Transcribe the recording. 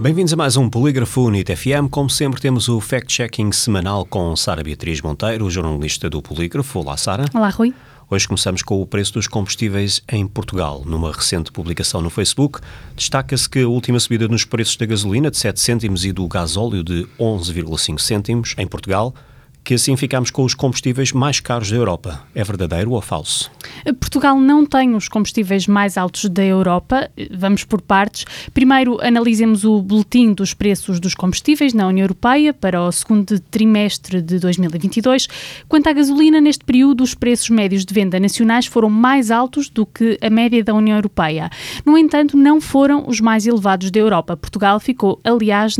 Bem-vindos a mais um Polígrafo NIT FM. Como sempre, temos o fact-checking semanal com Sara Beatriz Monteiro, jornalista do Polígrafo. Olá, Sara. Olá, Rui. Hoje começamos com o preço dos combustíveis em Portugal. Numa recente publicação no Facebook, destaca-se que a última subida nos preços da gasolina de 7 cêntimos e do gasóleo de 11,5 cêntimos em Portugal que assim ficamos com os combustíveis mais caros da Europa. É verdadeiro ou falso? Portugal não tem os combustíveis mais altos da Europa. Vamos por partes. Primeiro, analisemos o boletim dos preços dos combustíveis na União Europeia para o segundo trimestre de 2022. Quanto à gasolina, neste período, os preços médios de venda nacionais foram mais altos do que a média da União Europeia. No entanto, não foram os mais elevados da Europa. Portugal ficou, aliás,